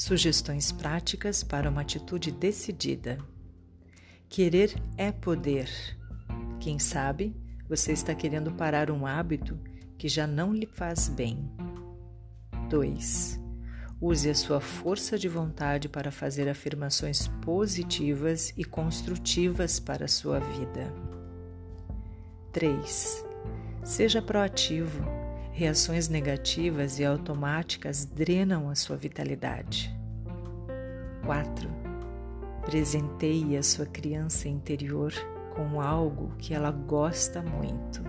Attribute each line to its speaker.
Speaker 1: Sugestões práticas para uma atitude decidida. Querer é poder. Quem sabe você está querendo parar um hábito que já não lhe faz bem. 2. Use a sua força de vontade para fazer afirmações positivas e construtivas para a sua vida. 3. Seja proativo. Reações negativas e automáticas drenam a sua vitalidade. 4. Presenteie a sua criança interior com algo que ela gosta muito.